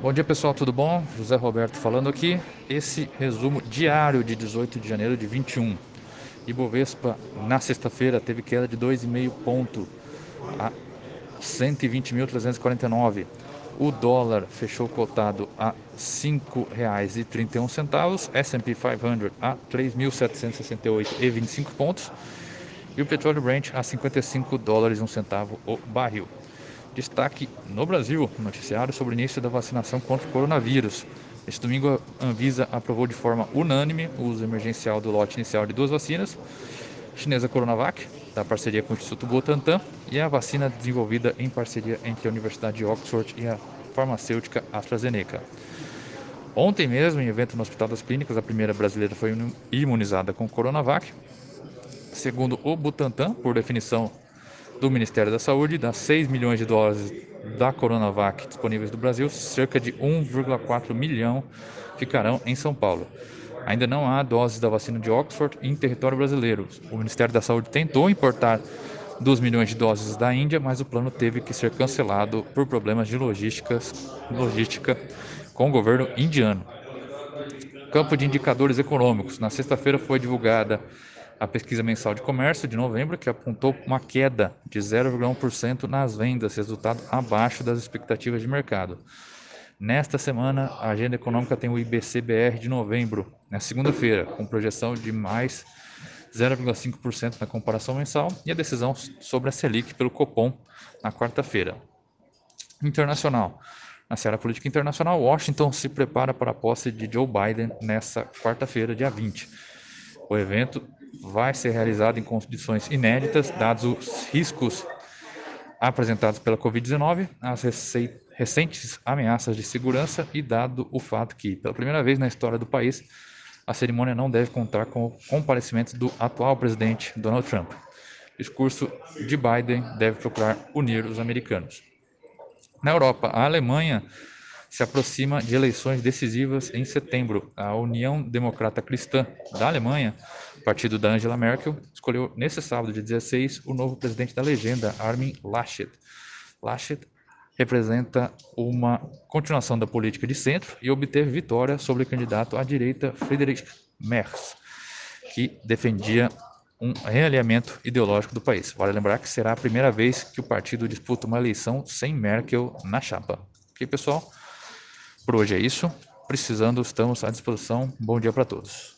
Bom dia pessoal, tudo bom? José Roberto falando aqui. Esse resumo diário de 18 de janeiro de 21. Ibovespa na sexta-feira teve queda de 2,5 ponto a 120.349. O dólar fechou cotado a R$ 5,31, S&P 500 a 3.768,25 pontos e o petróleo Brent a 55 dólares e um centavo o barril. Destaque no Brasil, noticiário sobre o início da vacinação contra o coronavírus. Este domingo, a Anvisa aprovou de forma unânime o uso emergencial do lote inicial de duas vacinas, chinesa Coronavac, da parceria com o Instituto Butantan, e a vacina desenvolvida em parceria entre a Universidade de Oxford e a farmacêutica AstraZeneca. Ontem mesmo, em evento no Hospital das Clínicas, a primeira brasileira foi imunizada com Coronavac. Segundo o Butantan, por definição do Ministério da Saúde, das 6 milhões de doses da Coronavac disponíveis no Brasil, cerca de 1,4 milhão ficarão em São Paulo. Ainda não há doses da vacina de Oxford em território brasileiro. O Ministério da Saúde tentou importar 2 milhões de doses da Índia, mas o plano teve que ser cancelado por problemas de logística com o governo indiano. Campo de indicadores econômicos. Na sexta-feira foi divulgada a pesquisa mensal de comércio de novembro, que apontou uma queda de 0,1% nas vendas, resultado abaixo das expectativas de mercado. Nesta semana, a agenda econômica tem o IBCBR de novembro, na segunda-feira, com projeção de mais 0,5% na comparação mensal, e a decisão sobre a Selic pelo Copom na quarta-feira. Internacional. Na seara política internacional, Washington se prepara para a posse de Joe Biden nesta quarta-feira, dia 20. O evento vai ser realizado em condições inéditas, dados os riscos apresentados pela Covid-19, as recentes ameaças de segurança e dado o fato que, pela primeira vez na história do país, a cerimônia não deve contar com o comparecimento do atual presidente Donald Trump. O discurso de Biden deve procurar unir os americanos. Na Europa, a Alemanha se aproxima de eleições decisivas em setembro. A União Democrata Cristã da Alemanha, partido da Angela Merkel, escolheu nesse sábado, dia 16, o novo presidente da legenda, Armin Laschet. Laschet representa uma continuação da política de centro e obteve vitória sobre o candidato à direita Friedrich Merz, que defendia um realinhamento ideológico do país. Vale lembrar que será a primeira vez que o partido disputa uma eleição sem Merkel na chapa. Ok, pessoal? Por hoje é isso. Precisando, estamos à disposição. Bom dia para todos.